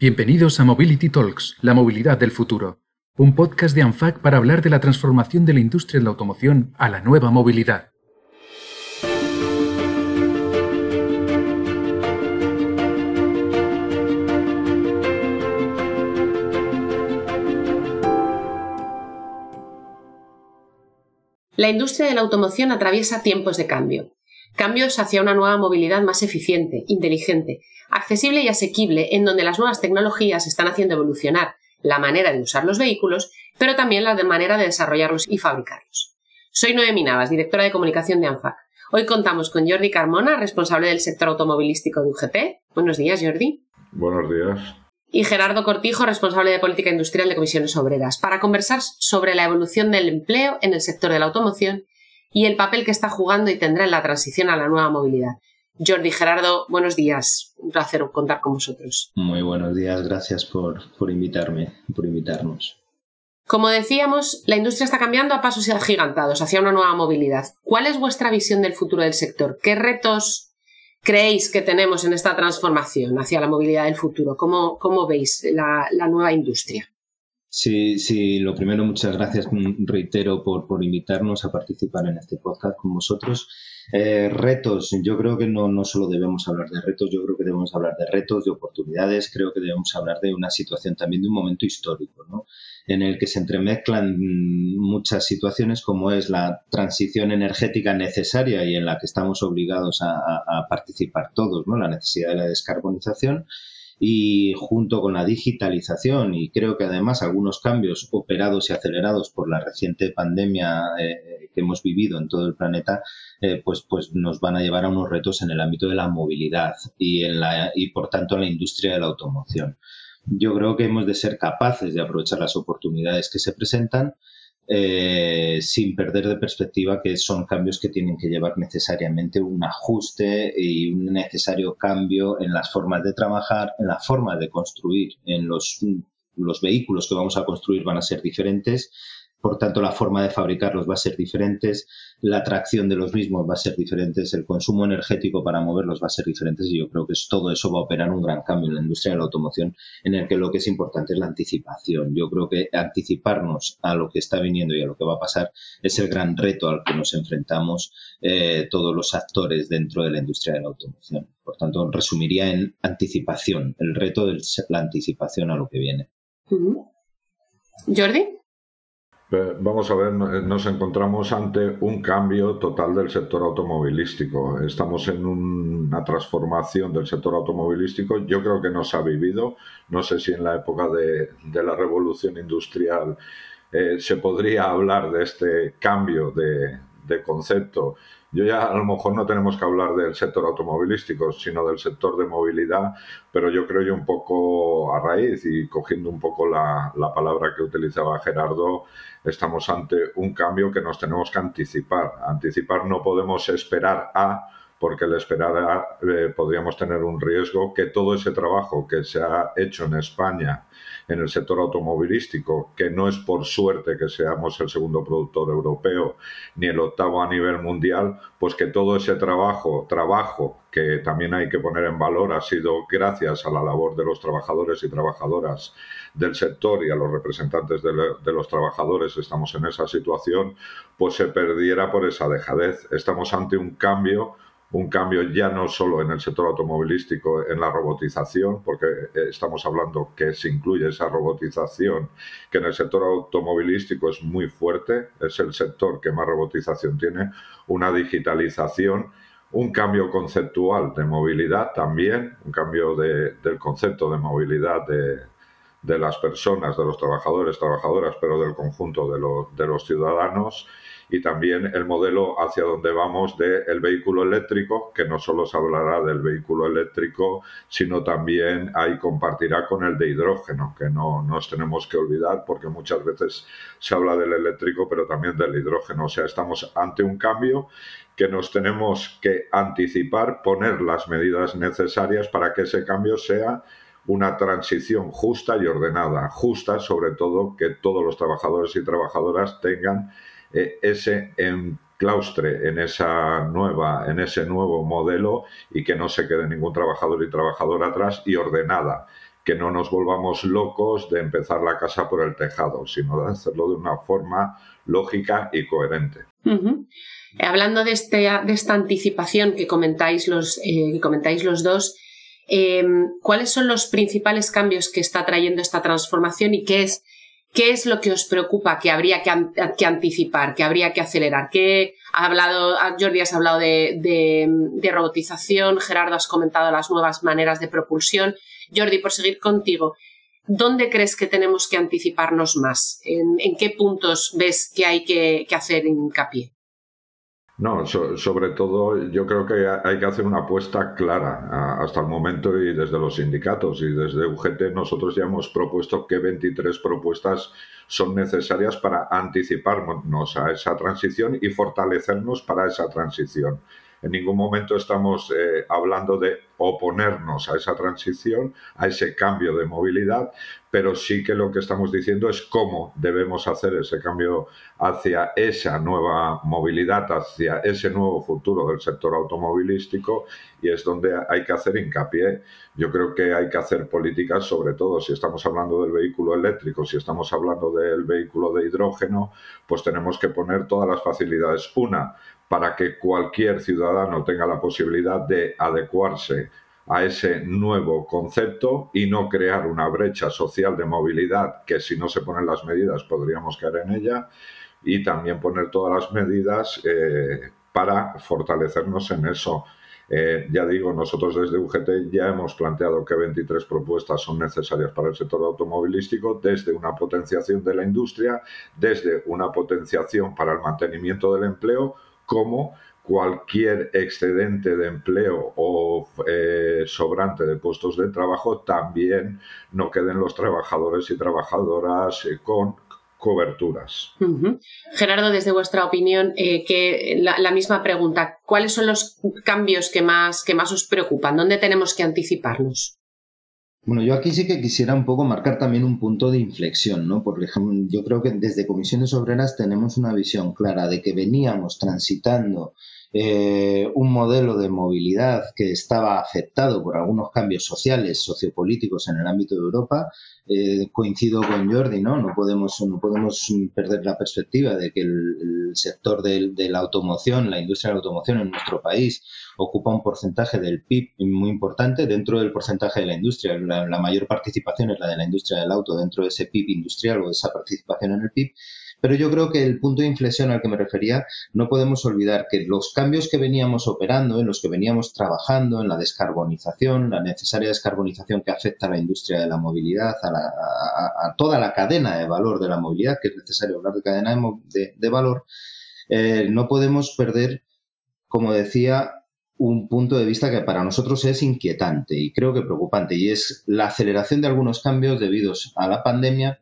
Bienvenidos a Mobility Talks, la movilidad del futuro, un podcast de ANFAC para hablar de la transformación de la industria de la automoción a la nueva movilidad. La industria de la automoción atraviesa tiempos de cambio. Cambios hacia una nueva movilidad más eficiente, inteligente, accesible y asequible, en donde las nuevas tecnologías están haciendo evolucionar la manera de usar los vehículos, pero también la manera de desarrollarlos y fabricarlos. Soy Noemi Navas, directora de comunicación de ANFAC. Hoy contamos con Jordi Carmona, responsable del sector automovilístico de UGP. Buenos días, Jordi. Buenos días. Y Gerardo Cortijo, responsable de política industrial de Comisiones Obreras, para conversar sobre la evolución del empleo en el sector de la automoción y el papel que está jugando y tendrá en la transición a la nueva movilidad. Jordi Gerardo, buenos días. Un placer contar con vosotros. Muy buenos días, gracias por, por invitarme, por invitarnos. Como decíamos, la industria está cambiando a pasos agigantados hacia una nueva movilidad. ¿Cuál es vuestra visión del futuro del sector? ¿Qué retos creéis que tenemos en esta transformación hacia la movilidad del futuro? ¿Cómo, cómo veis la, la nueva industria? Sí, sí, lo primero, muchas gracias, reitero, por, por invitarnos a participar en este podcast con vosotros. Eh, retos, yo creo que no, no solo debemos hablar de retos, yo creo que debemos hablar de retos, de oportunidades, creo que debemos hablar de una situación también de un momento histórico, ¿no? en el que se entremezclan muchas situaciones como es la transición energética necesaria y en la que estamos obligados a, a participar todos, ¿no? la necesidad de la descarbonización y junto con la digitalización y creo que además algunos cambios operados y acelerados por la reciente pandemia eh, que hemos vivido en todo el planeta, eh, pues, pues nos van a llevar a unos retos en el ámbito de la movilidad y, en la, y por tanto en la industria de la automoción. Yo creo que hemos de ser capaces de aprovechar las oportunidades que se presentan eh, sin perder de perspectiva que son cambios que tienen que llevar necesariamente un ajuste y un necesario cambio en las formas de trabajar, en la forma de construir, en los, los vehículos que vamos a construir van a ser diferentes por tanto la forma de fabricarlos va a ser diferente, la tracción de los mismos va a ser diferente, el consumo energético para moverlos va a ser diferente y yo creo que todo eso va a operar un gran cambio en la industria de la automoción en el que lo que es importante es la anticipación. Yo creo que anticiparnos a lo que está viniendo y a lo que va a pasar es el gran reto al que nos enfrentamos eh, todos los actores dentro de la industria de la automoción. Por tanto, resumiría en anticipación. El reto es la anticipación a lo que viene. Jordi. Vamos a ver, nos encontramos ante un cambio total del sector automovilístico. Estamos en una transformación del sector automovilístico. Yo creo que no se ha vivido. No sé si en la época de, la revolución industrial eh, se podría hablar de este cambio de, de concepto yo ya a lo mejor no tenemos que hablar del sector automovilístico, sino del sector de movilidad, pero yo creo yo un poco a raíz y cogiendo un poco la, la palabra que utilizaba Gerardo, estamos ante un cambio que nos tenemos que anticipar. Anticipar no podemos esperar a porque el esperar eh, podríamos tener un riesgo que todo ese trabajo que se ha hecho en España en el sector automovilístico, que no es por suerte que seamos el segundo productor europeo ni el octavo a nivel mundial, pues que todo ese trabajo, trabajo que también hay que poner en valor, ha sido gracias a la labor de los trabajadores y trabajadoras del sector y a los representantes de los trabajadores, estamos en esa situación, pues se perdiera por esa dejadez. Estamos ante un cambio un cambio ya no solo en el sector automovilístico, en la robotización, porque eh, estamos hablando que se incluye esa robotización, que en el sector automovilístico es muy fuerte, es el sector que más robotización tiene, una digitalización, un cambio conceptual de movilidad también, un cambio del concepto de movilidad de, de, las personas, de los trabajadores, trabajadoras, pero del conjunto de, de los ciudadanos y también el modelo hacia donde vamos del vehículo eléctrico, que no solo se hablará del vehículo eléctrico, sino también ahí compartirá con el de hidrógeno, que no nos tenemos que olvidar porque muchas veces se habla del eléctrico, pero también del hidrógeno. O sea, estamos ante un cambio que nos tenemos que anticipar, poner las medidas necesarias para que ese cambio sea una transición justa y ordenada. Justa, sobre todo, que todos los trabajadores y trabajadoras tengan eh, ese enclaustre en esa nueva, en ese nuevo modelo y que no se quede ningún trabajador y trabajadora atrás y ordenada que no nos volvamos locos de empezar la casa por el tejado, sino de hacerlo de una forma lógica y coherente. Hablando de, este, de, esta anticipación que comentáis los, eh, que comentáis los dos, eh, ¿cuáles son los principales cambios que está trayendo esta transformación y qué es ¿Qué es lo que os preocupa que habría que, anticipar, que habría que acelerar? ¿Qué ha hablado, Jordi, has hablado de, robotización, Gerardo, has comentado las nuevas maneras de propulsión. Jordi, por seguir contigo, ¿dónde crees que tenemos que anticiparnos más? ¿En, qué puntos ves que hay que hacer hincapié? No, sobre todo yo creo que hay que hacer una apuesta clara hasta el momento y desde los sindicatos y desde UGT nosotros ya hemos propuesto que 23 propuestas son necesarias para anticiparnos a esa transición y fortalecernos para esa transición. En ningún momento estamos eh, hablando de oponernos a esa transición, a ese cambio de movilidad, pero sí que lo que estamos diciendo es cómo debemos hacer ese cambio hacia esa nueva movilidad, hacia ese nuevo futuro del sector automovilístico y es donde hay que hacer hincapié. Yo creo que hay que hacer políticas, sobre todo si estamos hablando del vehículo eléctrico, si estamos hablando del vehículo de hidrógeno, pues tenemos que poner todas las facilidades. Una, para que cualquier ciudadano tenga la posibilidad de adecuarse a ese nuevo concepto y no crear una brecha social de movilidad que si no se ponen las medidas podríamos caer en ella y también poner todas las medidas eh, para fortalecernos en eso. Eh, ya digo, nosotros desde UGT ya hemos planteado que 23 propuestas son necesarias para el sector automovilístico, desde una potenciación de la industria, desde una potenciación para el mantenimiento del empleo, como cualquier excedente de empleo o eh, sobrante de puestos de trabajo, también no queden los trabajadores y trabajadoras eh, con coberturas. Gerardo, desde vuestra opinión, eh, que la, misma pregunta, ¿cuáles son los cambios que más, que más os preocupan? ¿Dónde tenemos que anticiparlos? Bueno, yo aquí sí que quisiera un poco marcar también un punto de inflexión, ¿no? Por ejemplo, yo creo que desde Comisiones Obreras tenemos una visión clara de que veníamos transitando eh, un modelo de movilidad que estaba afectado por algunos cambios sociales, sociopolíticos en el ámbito de Europa. Eh, coincido con Jordi, ¿no? No podemos, no podemos perder la perspectiva de que el, sector de, la automoción, la industria de la automoción en nuestro país ocupa un porcentaje del PIB muy importante dentro del porcentaje de la industria. La, la mayor participación es la de la industria del auto dentro de ese PIB industrial o de esa participación en el PIB pero yo creo que el punto de inflexión al que me refería, no podemos olvidar que los cambios que veníamos operando, en los que veníamos trabajando, en la descarbonización, la necesaria descarbonización que afecta a la industria de la movilidad, a, toda la cadena de valor de la movilidad, que es necesario hablar de cadena de, valor, eh, no podemos perder, como decía, un punto de vista que para nosotros es inquietante y creo que preocupante, y es la aceleración de algunos cambios debidos a la pandemia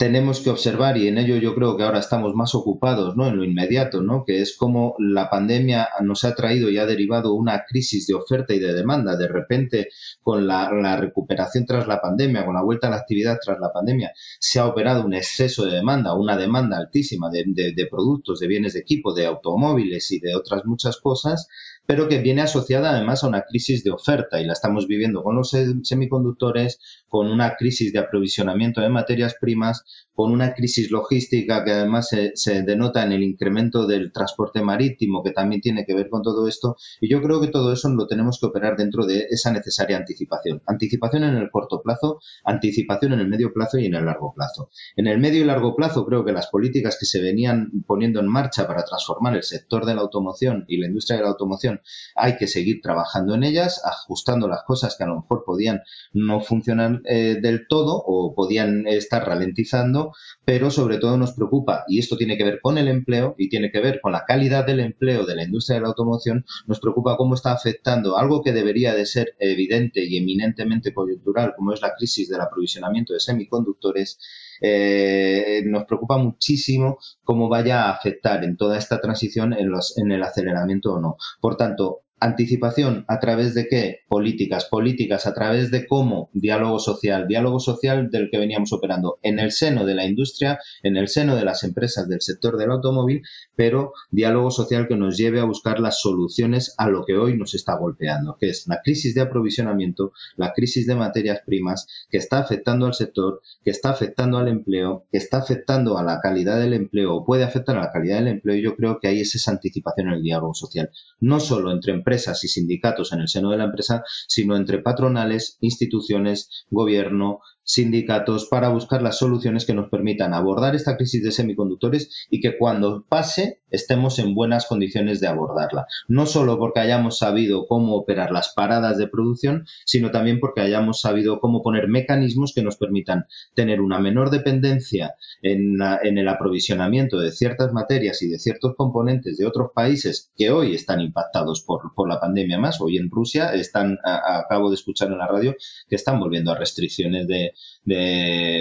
tenemos que observar, y en ello yo creo que ahora estamos más ocupados ¿no? en lo inmediato, ¿no? que es como la pandemia nos ha traído y ha derivado una crisis de oferta y de demanda. De repente, con la, recuperación tras la pandemia, con la vuelta a la actividad tras la pandemia, se ha operado un exceso de demanda, una demanda altísima de, de productos, de bienes de equipo, de automóviles y de otras muchas cosas pero que viene asociada además a una crisis de oferta y la estamos viviendo con los semiconductores, con una crisis de aprovisionamiento de materias primas, con una crisis logística que además se, denota en el incremento del transporte marítimo, que también tiene que ver con todo esto. Y yo creo que todo eso lo tenemos que operar dentro de esa necesaria anticipación. Anticipación en el corto plazo, anticipación en el medio plazo y en el largo plazo. En el medio y largo plazo creo que las políticas que se venían poniendo en marcha para transformar el sector de la automoción y la industria de la automoción hay que seguir trabajando en ellas, ajustando las cosas que a lo mejor podían no funcionar eh, del todo o podían estar ralentizando, pero sobre todo nos preocupa, y esto tiene que ver con el empleo y tiene que ver con la calidad del empleo de la industria de la automoción, nos preocupa cómo está afectando algo que debería de ser evidente y eminentemente coyuntural, como es la crisis del aprovisionamiento de semiconductores, eh, nos preocupa muchísimo cómo vaya a afectar en toda esta transición en, los, en el aceleramiento o no. Por tanto, Anticipación a través de qué? Políticas. Políticas a través de cómo? Diálogo social. Diálogo social del que veníamos operando en el seno de la industria, en el seno de las empresas del sector del automóvil, pero diálogo social que nos lleve a buscar las soluciones a lo que hoy nos está golpeando, que es la crisis de aprovisionamiento, la crisis de materias primas, que está afectando al sector, que está afectando al empleo, que está afectando a la calidad del empleo o puede afectar a la calidad del empleo. Y yo creo que ahí es esa anticipación en el diálogo social. No solo entre empresas, empresas y sindicatos en el seno de la empresa, sino entre patronales, instituciones, gobierno, sindicatos para buscar las soluciones que nos permitan abordar esta crisis de semiconductores y que cuando pase estemos en buenas condiciones de abordarla. No solo porque hayamos sabido cómo operar las paradas de producción, sino también porque hayamos sabido cómo poner mecanismos que nos permitan tener una menor dependencia en, el aprovisionamiento de ciertas materias y de ciertos componentes de otros países que hoy están impactados por, la pandemia más. Hoy en Rusia están, acabo de escuchar en la radio, que están volviendo a restricciones de,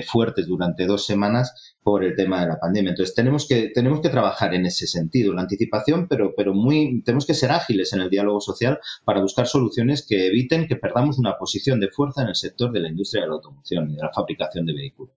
fuertes durante dos semanas por el tema de la pandemia. Entonces tenemos que, tenemos que trabajar en ese sentido, la anticipación, pero, pero muy, tenemos que ser ágiles en el diálogo social para buscar soluciones que eviten que perdamos una posición de fuerza en el sector de la industria de la automoción y de la fabricación de vehículos.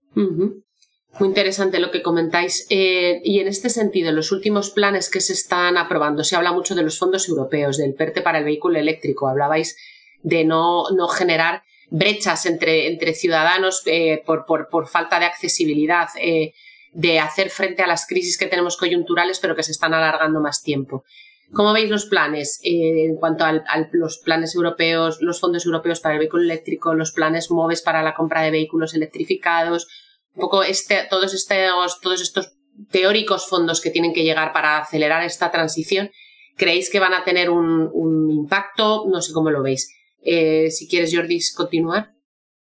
Muy interesante lo que comentáis. Eh, y en este sentido, en los últimos planes que se están aprobando, se habla mucho de los fondos europeos, del PERTE para el vehículo eléctrico. Hablabais de no, no generar brechas entre, entre ciudadanos eh, por, por, por, falta de accesibilidad, eh, de hacer frente a las crisis que tenemos coyunturales, pero que se están alargando más tiempo. ¿Cómo veis los planes eh, en cuanto a los planes europeos, los fondos europeos para el vehículo eléctrico, los planes MOVES para la compra de vehículos electrificados? Un poco este, todos, estos, todos estos teóricos fondos que tienen que llegar para acelerar esta transición, ¿creéis que van a tener un, un impacto? No sé cómo lo veis. Eh, si quieres, Jordi, continuar.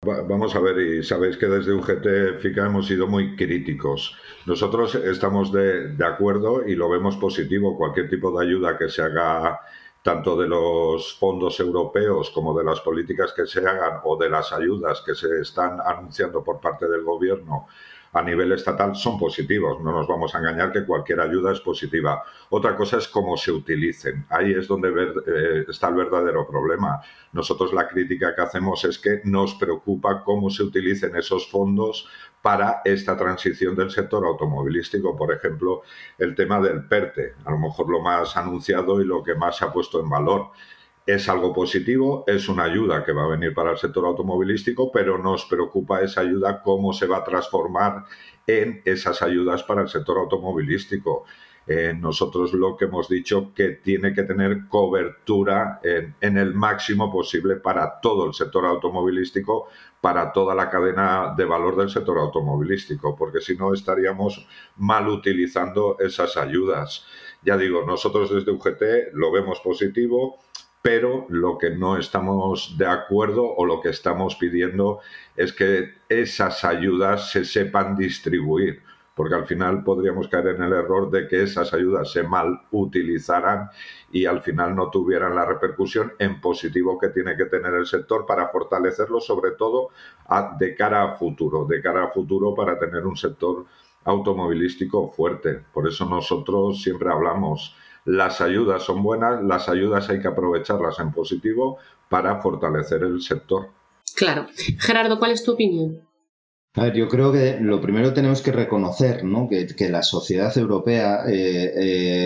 Vamos a ver, y sabéis que desde UGT FICA hemos sido muy críticos. Nosotros estamos de, de, acuerdo y lo vemos positivo. Cualquier tipo de ayuda que se haga, tanto de los fondos europeos como de las políticas que se hagan o de las ayudas que se están anunciando por parte del Gobierno a nivel estatal son positivos. No nos vamos a engañar que cualquier ayuda es positiva. Otra cosa es cómo se utilicen. Ahí es donde eh, está el verdadero problema. Nosotros la crítica que hacemos es que nos preocupa cómo se utilicen esos fondos para esta transición del sector automovilístico. Por ejemplo, el tema del PERTE, a lo mejor lo más anunciado y lo que más se ha puesto en valor es algo positivo, es una ayuda que va a venir para el sector automovilístico, pero nos preocupa esa ayuda, cómo se va a transformar en esas ayudas para el sector automovilístico. Eh, nosotros lo que hemos dicho que tiene que tener cobertura en, en, el máximo posible para todo el sector automovilístico, para toda la cadena de valor del sector automovilístico, porque si no estaríamos mal utilizando esas ayudas. Ya digo, nosotros desde UGT lo vemos positivo pero lo que no estamos de acuerdo o lo que estamos pidiendo es que esas ayudas se sepan distribuir, porque al final podríamos caer en el error de que esas ayudas se mal utilizaran y al final no tuvieran la repercusión en positivo que tiene que tener el sector para fortalecerlo, sobre todo de cara a futuro, de cara a futuro para tener un sector automovilístico fuerte. Por eso nosotros siempre hablamos las ayudas son buenas, las ayudas hay que aprovecharlas en positivo para fortalecer el sector. Claro. Gerardo, ¿cuál es tu opinión? A ver, yo creo que lo primero tenemos que reconocer ¿no? que, la sociedad europea eh,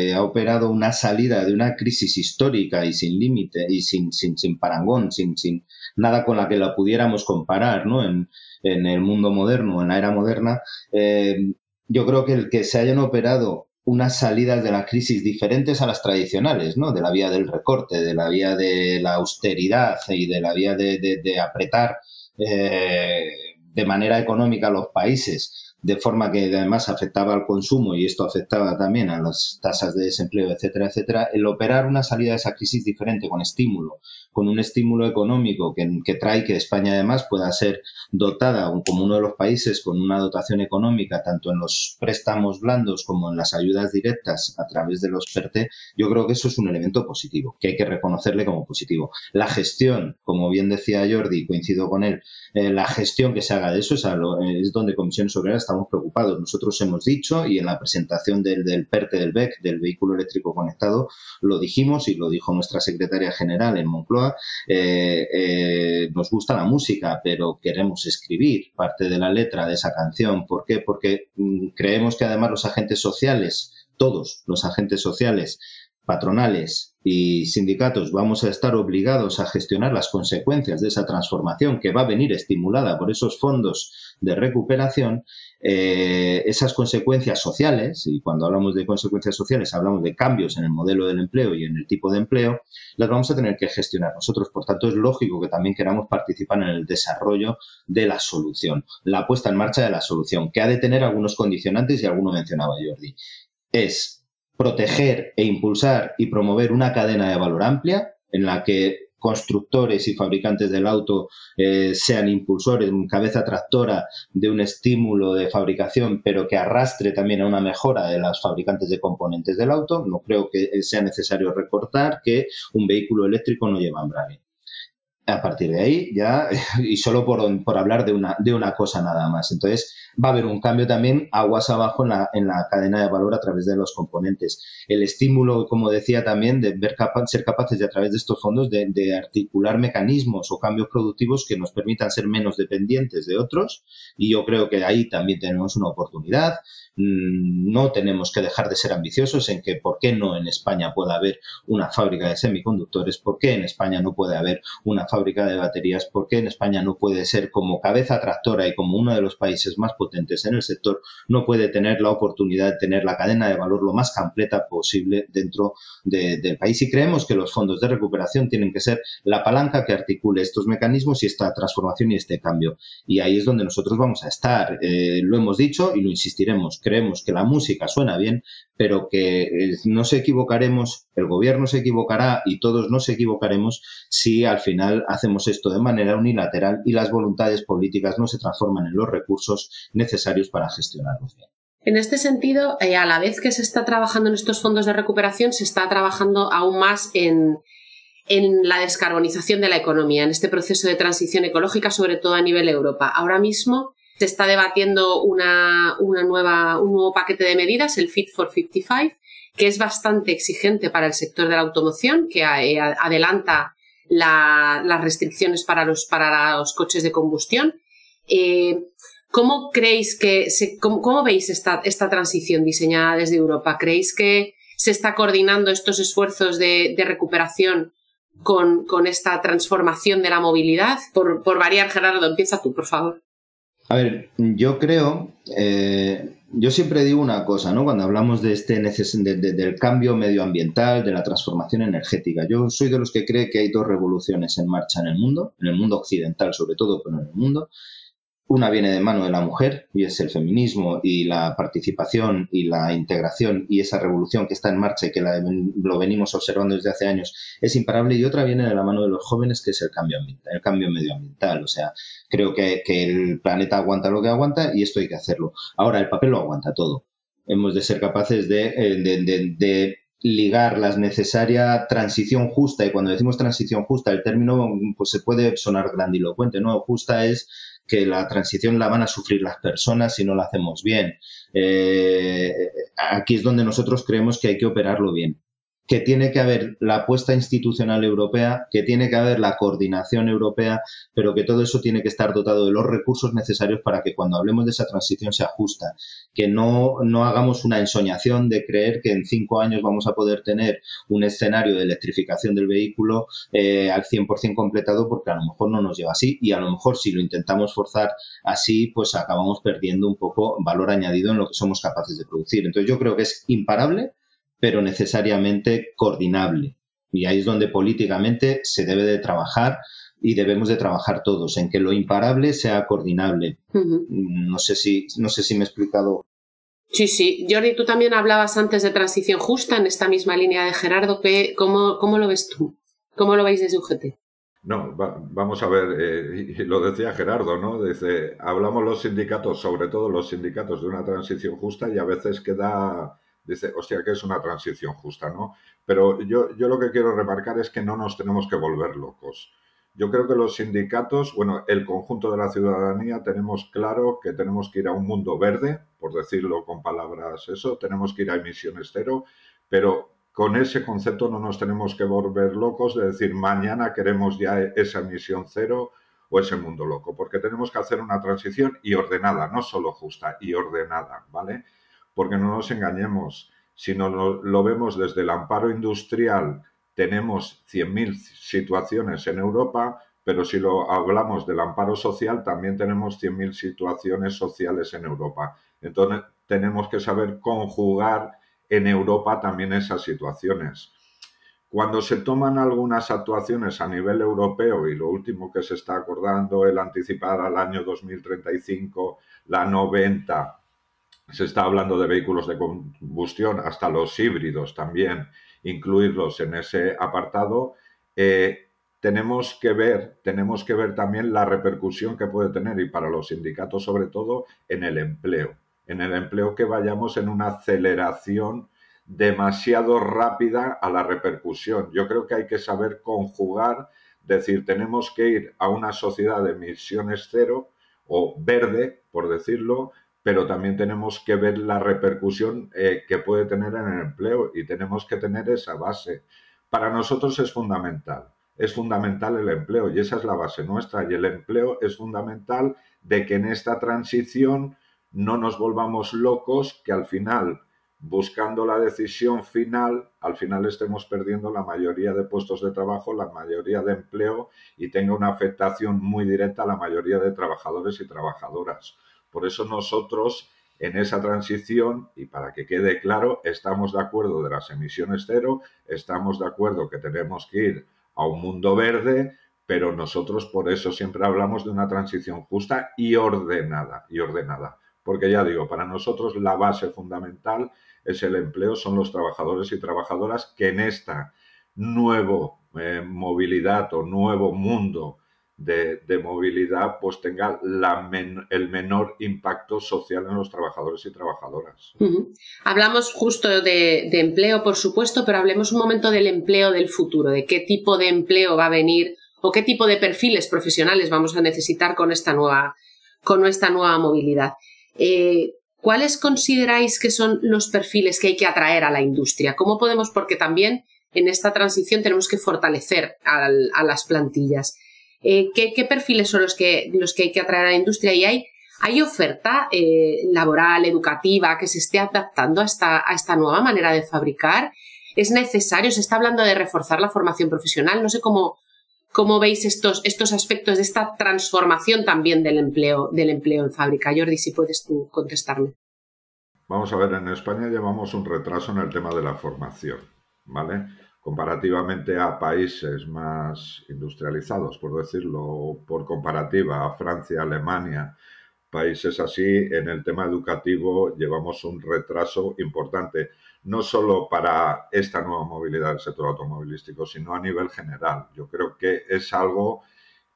eh, ha operado una salida de una crisis histórica y sin límite y sin, sin, sin parangón, sin, sin nada con la que la pudiéramos comparar ¿no? en, en el mundo moderno, en la era moderna. Eh, yo creo que el que se hayan operado unas salidas de la crisis diferentes a las tradicionales, ¿no? De la vía del recorte, de la vía de la austeridad y de la vía de, apretar eh, de manera económica a los países de forma que además afectaba al consumo y esto afectaba también a las tasas de desempleo, etcétera, etcétera, el operar una salida de esa crisis diferente con estímulo, con un estímulo económico que, que trae que España además pueda ser dotada como uno de los países con una dotación económica tanto en los préstamos blandos como en las ayudas directas a través de los PERTE, yo creo que eso es un elemento positivo, que hay que reconocerle como positivo. La gestión, como bien decía Jordi, coincido con él, eh, la gestión que se haga de eso es, es donde Comisiones Obreras estamos preocupados. Nosotros hemos dicho, y en la presentación del, del PERTE del BEC, del vehículo eléctrico conectado, lo dijimos y lo dijo nuestra secretaria general en Moncloa, eh, eh, nos gusta la música, pero queremos escribir parte de la letra de esa canción. ¿Por qué? Porque mm, creemos que además los agentes sociales, todos los agentes sociales, patronales y sindicatos vamos a estar obligados a gestionar las consecuencias de esa transformación que va a venir estimulada por esos fondos de recuperación, eh, esas consecuencias sociales, y cuando hablamos de consecuencias sociales hablamos de cambios en el modelo del empleo y en el tipo de empleo, las vamos a tener que gestionar nosotros. Por tanto, es lógico que también queramos participar en el desarrollo de la solución, la puesta en marcha de la solución, que ha de tener algunos condicionantes y alguno mencionaba Jordi. Es proteger e impulsar y promover una cadena de valor amplia en la que constructores y fabricantes del auto eh, sean impulsores, cabeza tractora de un estímulo de fabricación, pero que arrastre también a una mejora de las fabricantes de componentes del auto. No creo que sea necesario recortar que un vehículo eléctrico no lleva embrague a partir de ahí ya, y solo por, por, hablar de una, de una cosa nada más. Entonces, va a haber un cambio también aguas abajo en la, en la cadena de valor a través de los componentes. El estímulo, como decía también, de ver ser capaces de a través de estos fondos de, de articular mecanismos o cambios productivos que nos permitan ser menos dependientes de otros. Y yo creo que ahí también tenemos una oportunidad. Mm, no tenemos que dejar de ser ambiciosos en que por qué no en España puede haber una fábrica de semiconductores, por qué en España no puede haber una fábrica de baterías, por qué en España no puede ser como cabeza tractora y como uno de los países más en el sector, no puede tener la oportunidad de tener la cadena de valor lo más completa posible dentro del país. Y creemos que los fondos de recuperación tienen que ser la palanca que articule estos mecanismos y esta transformación y este cambio. Y ahí es donde nosotros vamos a estar. Eh, lo hemos dicho y lo insistiremos creemos que la música suena bien, pero que eh, no se equivocaremos, el gobierno se equivocará y todos nos equivocaremos si al final hacemos esto de manera unilateral y las voluntades políticas no se transforman en los recursos necesarios para gestionarlos bien. En este sentido, eh, a la vez que se está trabajando en estos fondos de recuperación, se está trabajando aún más en, en la descarbonización de la economía, en este proceso de transición ecológica, sobre todo a nivel Europa. Ahora mismo se está debatiendo una, nueva, un nuevo paquete de medidas, el Fit for 55, que es bastante exigente para el sector de la automoción, que eh, adelanta las restricciones para los, para los coches de combustión. Eh, ¿Cómo creéis que, cómo, veis esta, esta transición diseñada desde Europa? ¿Creéis que se está coordinando estos esfuerzos de, recuperación con, esta transformación de la movilidad? Por, por variar, Gerardo, empieza tú, por favor. A ver, yo creo, eh, yo siempre digo una cosa, ¿no? Cuando hablamos de este del cambio medioambiental, de la transformación energética, yo soy de los que cree que hay dos revoluciones en marcha en el mundo, en el mundo occidental sobre todo, pero en el mundo, una viene de mano de la mujer y es el feminismo y la participación y la integración y esa revolución que está en marcha y que lo venimos observando desde hace años es imparable y otra viene de la mano de los jóvenes que es el cambio el cambio medioambiental. O sea, creo que, el planeta aguanta lo que aguanta y esto hay que hacerlo. Ahora, el papel lo aguanta todo. Hemos de ser capaces de, eh, de ligar la necesaria transición justa y cuando decimos transición justa el término pues se puede sonar grandilocuente no justa es que la transición la van a sufrir las personas si no la hacemos bien. Eh, aquí es donde nosotros creemos que hay que operarlo bien que tiene que haber la apuesta institucional europea, que tiene que haber la coordinación europea, pero que todo eso tiene que estar dotado de los recursos necesarios para que cuando hablemos de esa transición se ajusta, que no, no hagamos una ensoñación de creer que en cinco años vamos a poder tener un escenario de electrificación del vehículo eh, al 100% completado, porque a lo mejor no nos lleva así y a lo mejor si lo intentamos forzar así, pues acabamos perdiendo un poco valor añadido en lo que somos capaces de producir. Entonces yo creo que es imparable pero necesariamente coordinable. Y ahí es donde políticamente se debe de trabajar y debemos de trabajar todos en que lo imparable sea coordinable. No sé si no sé si me he explicado. Sí, sí. Jordi, tú también hablabas antes de transición justa en esta misma línea de Gerardo. ¿Cómo, cómo lo ves tú? ¿Cómo lo veis desde UGT? No, vamos a ver, eh, lo decía Gerardo, ¿no? Dice, hablamos los sindicatos, sobre todo los sindicatos, de una transición justa y a veces queda dice, hostia, que es una transición justa, ¿no? Pero yo, yo lo que quiero remarcar es que no nos tenemos que volver locos. Yo creo que los sindicatos, bueno, el conjunto de la ciudadanía tenemos claro que tenemos que ir a un mundo verde, por decirlo con palabras eso, tenemos que ir a emisiones cero, pero con ese concepto no nos tenemos que volver locos de decir mañana queremos ya esa emisión cero o ese mundo loco, porque tenemos que hacer una transición y ordenada, no solo justa, y ordenada, ¿vale? Porque no nos engañemos, si no lo, vemos desde el amparo industrial, tenemos 100.000 situaciones en Europa, pero si lo hablamos del amparo social, también tenemos 100.000 situaciones sociales en Europa. Entonces, tenemos que saber conjugar en Europa también esas situaciones. Cuando se toman algunas actuaciones a nivel europeo y lo último que se está acordando, el anticipar al año 2035 la 90 se está hablando de vehículos de combustión, hasta los híbridos también, incluirlos en ese apartado. Eh, tenemos que ver, tenemos que ver también la repercusión que puede tener y para los sindicatos sobre todo en el empleo, en el empleo que vayamos en una aceleración demasiado rápida a la repercusión. Yo creo que hay que saber conjugar, decir, tenemos que ir a una sociedad de emisiones cero o verde, por decirlo, pero también tenemos que ver la repercusión eh, que puede tener en el empleo y tenemos que tener esa base. Para nosotros es fundamental, es fundamental el empleo y esa es la base nuestra y el empleo es fundamental de que en esta transición no nos volvamos locos, que al final, buscando la decisión final, al final estemos perdiendo la mayoría de puestos de trabajo, la mayoría de empleo y tenga una afectación muy directa a la mayoría de trabajadores y trabajadoras. Por eso nosotros en esa transición, y para que quede claro, estamos de acuerdo de las emisiones cero, estamos de acuerdo que tenemos que ir a un mundo verde, pero nosotros por eso siempre hablamos de una transición justa y ordenada, y ordenada. Porque ya digo, para nosotros la base fundamental es el empleo, son los trabajadores y trabajadoras que en esta nuevo eh, movilidad o nuevo mundo de, movilidad pues tenga el menor impacto social en los trabajadores y trabajadoras. Hablamos justo de, empleo, por supuesto, pero hablemos un momento del empleo del futuro, de qué tipo de empleo va a venir o qué tipo de perfiles profesionales vamos a necesitar con esta nueva, con esta nueva movilidad. Eh, ¿Cuáles consideráis que son los perfiles que hay que atraer a la industria? ¿Cómo podemos? Porque también en esta transición tenemos que fortalecer a las plantillas. Eh, ¿qué, perfiles son los que, los que hay que atraer a la industria? Y hay, hay oferta eh, laboral, educativa, que se esté adaptando a esta, a esta nueva manera de fabricar. ¿Es necesario? Se está hablando de reforzar la formación profesional. No sé cómo, cómo veis estos, estos aspectos de esta transformación también del empleo, del empleo en fábrica. Jordi, si puedes tú contestarme. Vamos a ver, en España llevamos un retraso en el tema de la formación, ¿vale? Comparativamente a países más industrializados, por decirlo, por comparativa a Francia, Alemania, países así, en el tema educativo llevamos un retraso importante, no solo para esta nueva movilidad del sector automovilístico, sino a nivel general. Yo creo que es algo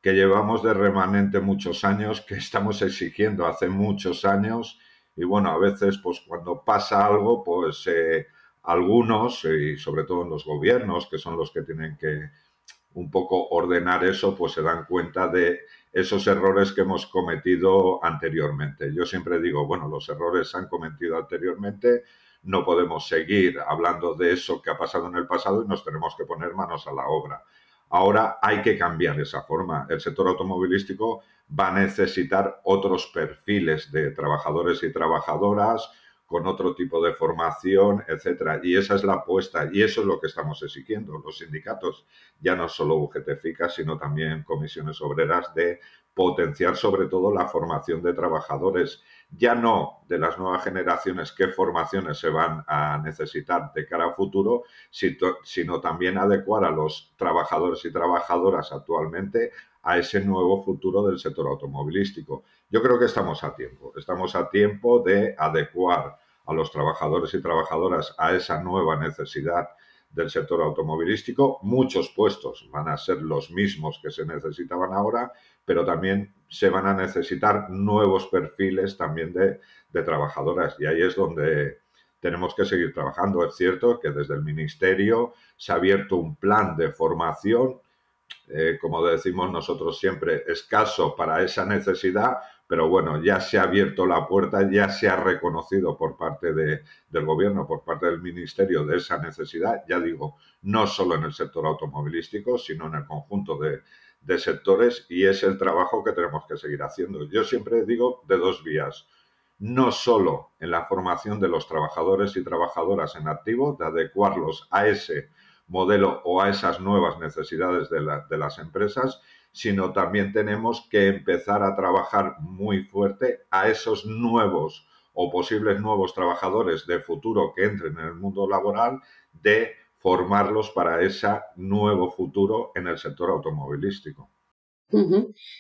que llevamos de remanente muchos años, que estamos exigiendo hace muchos años y bueno, a veces pues cuando pasa algo pues... Eh, algunos, y sobre todo en los gobiernos, que son los que tienen que un poco ordenar eso, pues se dan cuenta de esos errores que hemos cometido anteriormente. Yo siempre digo, bueno, los errores se han cometido anteriormente, no podemos seguir hablando de eso que ha pasado en el pasado y nos tenemos que poner manos a la obra. Ahora hay que cambiar esa forma. El sector automovilístico va a necesitar otros perfiles de trabajadores y trabajadoras, con otro tipo de formación, etcétera. Y esa es la apuesta y eso es lo que estamos exigiendo los sindicatos, ya no solo UGT sino también comisiones obreras de potenciar sobre todo la formación de trabajadores, ya no de las nuevas generaciones qué formaciones se van a necesitar de cara a futuro, sino también adecuar a los trabajadores y trabajadoras actualmente a ese nuevo futuro del sector automovilístico. Yo creo que estamos a tiempo, estamos a tiempo de adecuar a los trabajadores y trabajadoras a esa nueva necesidad del sector automovilístico. Muchos puestos van a ser los mismos que se necesitaban ahora, pero también se van a necesitar nuevos perfiles también de, trabajadoras y ahí es donde tenemos que seguir trabajando. Es cierto que desde el Ministerio se ha abierto un plan de formación eh, como decimos nosotros siempre, escaso para esa necesidad, pero bueno, ya se ha abierto la puerta, ya se ha reconocido por parte del gobierno, por parte del ministerio de esa necesidad, ya digo, no solo en el sector automovilístico, sino en el conjunto de, de sectores y es el trabajo que tenemos que seguir haciendo. Yo siempre digo de dos vías no solo en la formación de los trabajadores y trabajadoras en activo, de adecuarlos a ese modelo o a esas nuevas necesidades de, las empresas, sino también tenemos que empezar a trabajar muy fuerte a esos nuevos o posibles nuevos trabajadores de futuro que entren en el mundo laboral, de formarlos para ese nuevo futuro en el sector automovilístico.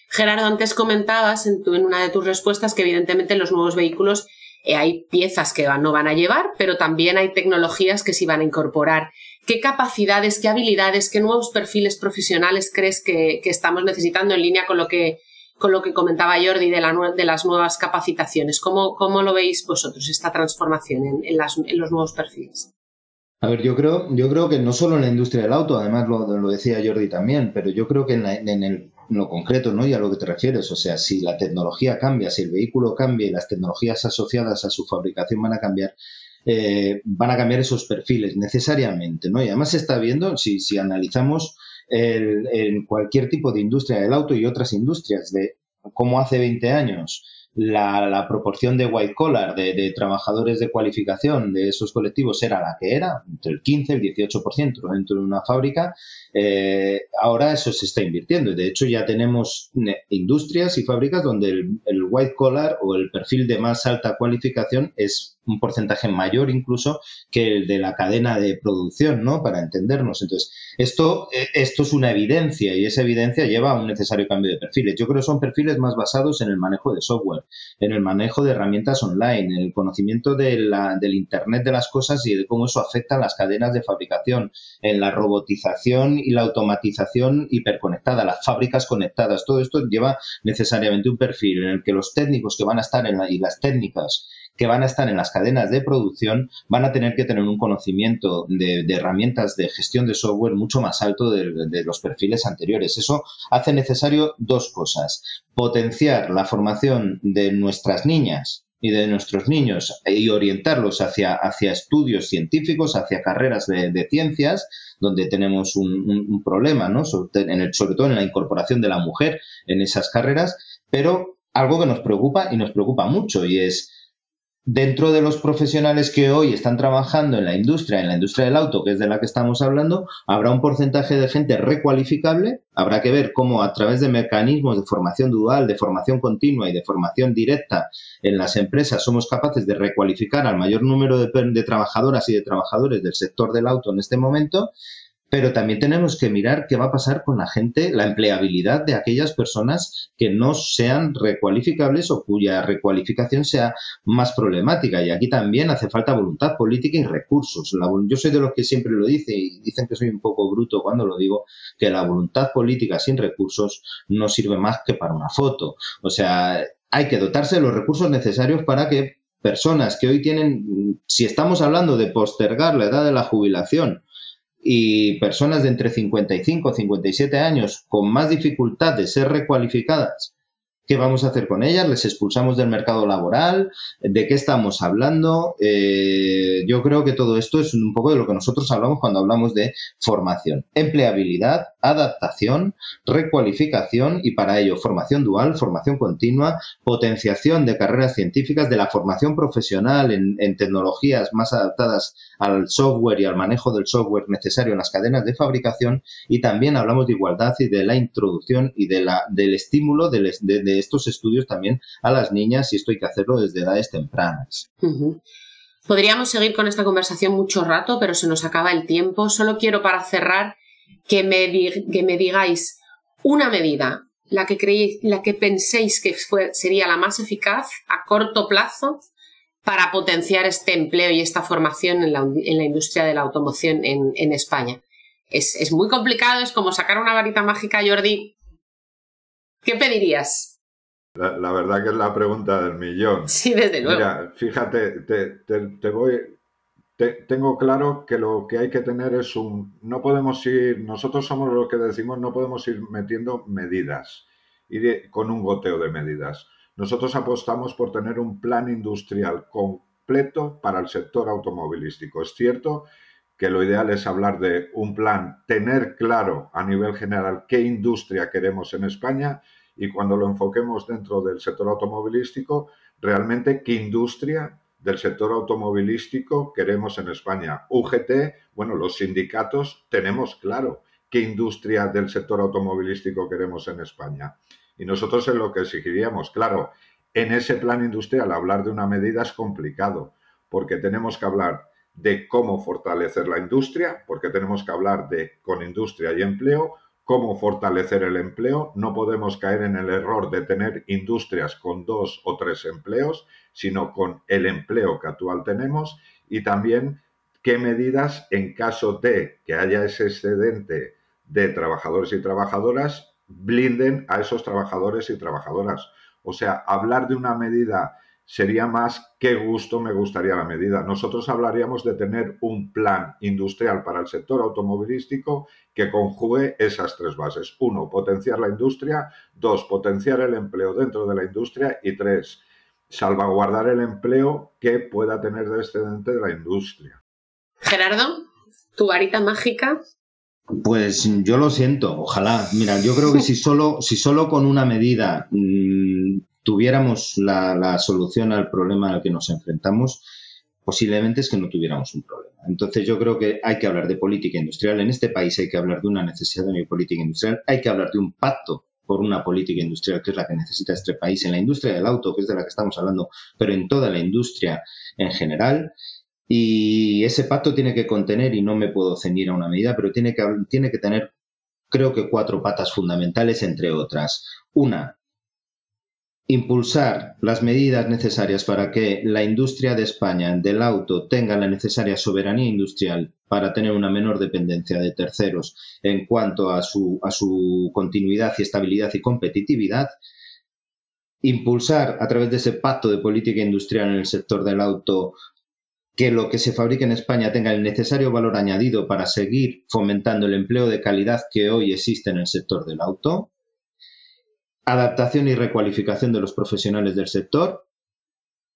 Gerardo, antes comentabas en, una de tus respuestas que evidentemente en los nuevos vehículos eh, hay piezas que no van a llevar, pero también hay tecnologías que sí van a incorporar. ¿Qué capacidades, qué habilidades, qué nuevos perfiles profesionales crees que, estamos necesitando en línea con lo que, con lo que comentaba Jordi de, las nuevas capacitaciones? ¿Cómo, lo veis vosotros esta transformación en, los nuevos perfiles? A ver, yo creo, yo creo que no solo en la industria del auto, además lo, decía Jordi también, pero yo creo que en el lo concreto, ¿no? Y a lo que te refieres. O sea, si la tecnología cambia, si el vehículo cambia y las tecnologías asociadas a su fabricación van a cambiar, eh, van a cambiar esos perfiles necesariamente, ¿no? Y además se está viendo, si, si analizamos en cualquier tipo de industria del auto y otras industrias, de cómo hace 20 años la, proporción de white collar, de, trabajadores de cualificación de esos colectivos era la que era, entre el 15 y el 18% dentro de una fábrica, eh, ahora eso se está invirtiendo. De hecho, ya tenemos industrias y fábricas donde el, el white collar o el perfil de más alta cualificación es un porcentaje mayor incluso que el de la cadena de producción, ¿no? Para entendernos. Entonces, esto, eh, esto es una evidencia y esa evidencia lleva a un necesario cambio de perfiles. Yo creo que son perfiles más basados en el manejo de software, en el manejo de herramientas online, en el conocimiento de la, del Internet de las cosas y de cómo eso afecta a las cadenas de fabricación, en la robotización y la automatización hiperconectada, las fábricas conectadas. Todo esto lleva necesariamente un perfil en el que los técnicos que van a estar en la, y las técnicas que van a estar en las cadenas de producción van a tener que tener un conocimiento de, herramientas de gestión de software mucho más alto de, los perfiles anteriores. Eso hace necesario dos cosas. Potenciar la formación de nuestras niñas y de nuestros niños y orientarlos hacia, hacia estudios científicos, hacia carreras de, ciencias, donde tenemos un, problema, ¿no? Sobre, sobre todo en la incorporación de la mujer en esas carreras, pero algo que nos preocupa y nos preocupa mucho y es dentro de los profesionales que hoy están trabajando en la industria, en la industria del auto, que es de la que estamos hablando, habrá un porcentaje de gente recualificable. Habrá que ver cómo a través de mecanismos de formación dual, de formación continua y de formación directa en las empresas somos capaces de recualificar al mayor número de, de trabajadoras y de trabajadores del sector del auto en este momento pero también tenemos que mirar qué va a pasar con la gente, la empleabilidad de aquellas personas que no sean recualificables o cuya recualificación sea más problemática. Y aquí también hace falta voluntad política y recursos. yo soy de los que siempre lo dice y dicen que soy un poco bruto cuando lo digo, que la voluntad política sin recursos no sirve más que para una foto. O sea, hay que dotarse de los recursos necesarios para que personas que hoy tienen, si estamos hablando de postergar la edad de la jubilación, y personas de entre 55 y 57 años con más dificultad de ser recualificadas ¿Qué vamos a hacer con ellas? ¿Les expulsamos del mercado laboral? ¿De qué estamos hablando? Eh, yo creo que todo esto es un poco de lo que nosotros hablamos cuando hablamos de formación. Empleabilidad, adaptación, recualificación y para ello formación dual, formación continua, potenciación de carreras científicas, de la formación profesional en, tecnologías más adaptadas al software y al manejo del software necesario en las cadenas de fabricación y también hablamos de igualdad y de la introducción y de la, del estímulo de, de, estos estudios también a las niñas y esto hay que hacerlo desde edades tempranas. Podríamos seguir con esta conversación mucho rato, pero se nos acaba el tiempo. Solo quiero para cerrar que me, que me digáis una medida, la que, creéis, la que penséis que sería la más eficaz a corto plazo para potenciar este empleo y esta formación en la, industria de la automoción en, España. Es, es, muy complicado, es como sacar una varita mágica, Jordi. ¿Qué pedirías? La, verdad que es la pregunta del millón. Sí, desde luego. Mira, fíjate, te, voy, tengo claro que lo que hay que tener es un... No podemos ir, nosotros somos los que decimos, no podemos ir metiendo medidas, ir con un goteo de medidas. Nosotros apostamos por tener un plan industrial completo para el sector automovilístico. Es cierto que lo ideal es hablar de un plan, tener claro a nivel general qué industria queremos en España y cuando lo enfoquemos dentro del sector automovilístico, realmente qué industria del sector automovilístico queremos en España. UGT, bueno, los sindicatos tenemos claro qué industria del sector automovilístico queremos en España. Y nosotros es lo que exigiríamos. Claro, en ese plan industrial hablar de una medida es complicado, porque tenemos que hablar de cómo fortalecer la industria, porque tenemos que hablar de con industria y empleo, cómo fortalecer el empleo. No podemos caer en el error de tener industrias con dos o tres empleos, sino con el empleo que actual tenemos y también qué medidas en caso de que haya ese excedente de trabajadores y trabajadoras blinden a esos trabajadores y trabajadoras. O sea, hablar de una medida sería más qué gusto me gustaría la medida. Nosotros hablaríamos de tener un plan industrial para el sector automovilístico que conjugue esas tres bases. Uno, potenciar la industria. Dos, potenciar el empleo dentro de la industria. Y tres, salvaguardar el empleo que pueda tener de excedente de la industria. Gerardo, tu varita mágica. Pues yo lo siento, ojalá. Mira, yo creo que si solo, si solo con una medida mm, tuviéramos la, solución al problema al que nos enfrentamos, posiblemente es que no tuviéramos un problema. Entonces yo creo que hay que hablar de política industrial. En este país hay que hablar de una necesidad de una política industrial, hay que hablar de un pacto por una política industrial que es la que necesita este país, en la industria del auto, que es de la que estamos hablando, pero en toda la industria en general. Y ese pacto tiene que contener, y no me puedo ceñir a una medida, pero tiene que, tiene que tener, creo que, cuatro patas fundamentales, entre otras. Una, impulsar las medidas necesarias para que la industria de España del auto tenga la necesaria soberanía industrial para tener una menor dependencia de terceros en cuanto a su, continuidad y estabilidad y competitividad, impulsar a través de ese pacto de política industrial en el sector del auto que lo que se fabrique en España tenga el necesario valor añadido para seguir fomentando el empleo de calidad que hoy existe en el sector del auto, adaptación y recualificación de los profesionales del sector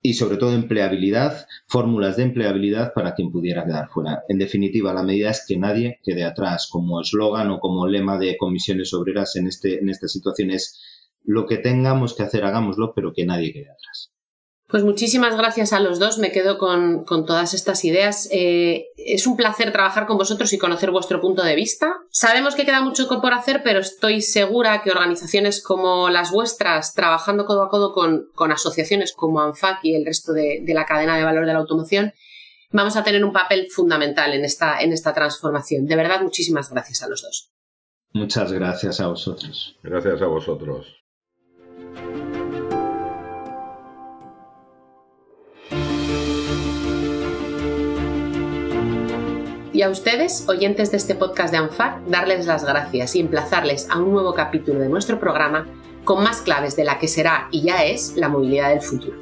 y sobre todo empleabilidad, fórmulas de empleabilidad para quien pudiera quedar fuera. En definitiva, la medida es que nadie quede atrás. Como eslogan o como lema de comisiones obreras en, este, en esta situación es lo que tengamos que hacer, hagámoslo, pero que nadie quede atrás. Pues muchísimas gracias a los dos, me quedo con, todas estas ideas. Eh, es un placer trabajar con vosotros y conocer vuestro punto de vista. Sabemos que queda mucho por hacer, pero estoy segura que organizaciones como las vuestras, trabajando codo a codo con, asociaciones como ANFAC y el resto de, la cadena de valor de la automoción, vamos a tener un papel fundamental en esta, en esta transformación. De verdad, muchísimas gracias a los dos. Muchas gracias a vosotros. Gracias a vosotros. Y a ustedes, oyentes de este podcast de ANFAC, darles las gracias y emplazarles a un nuevo capítulo de nuestro programa con más claves de la que será y ya es la movilidad del futuro.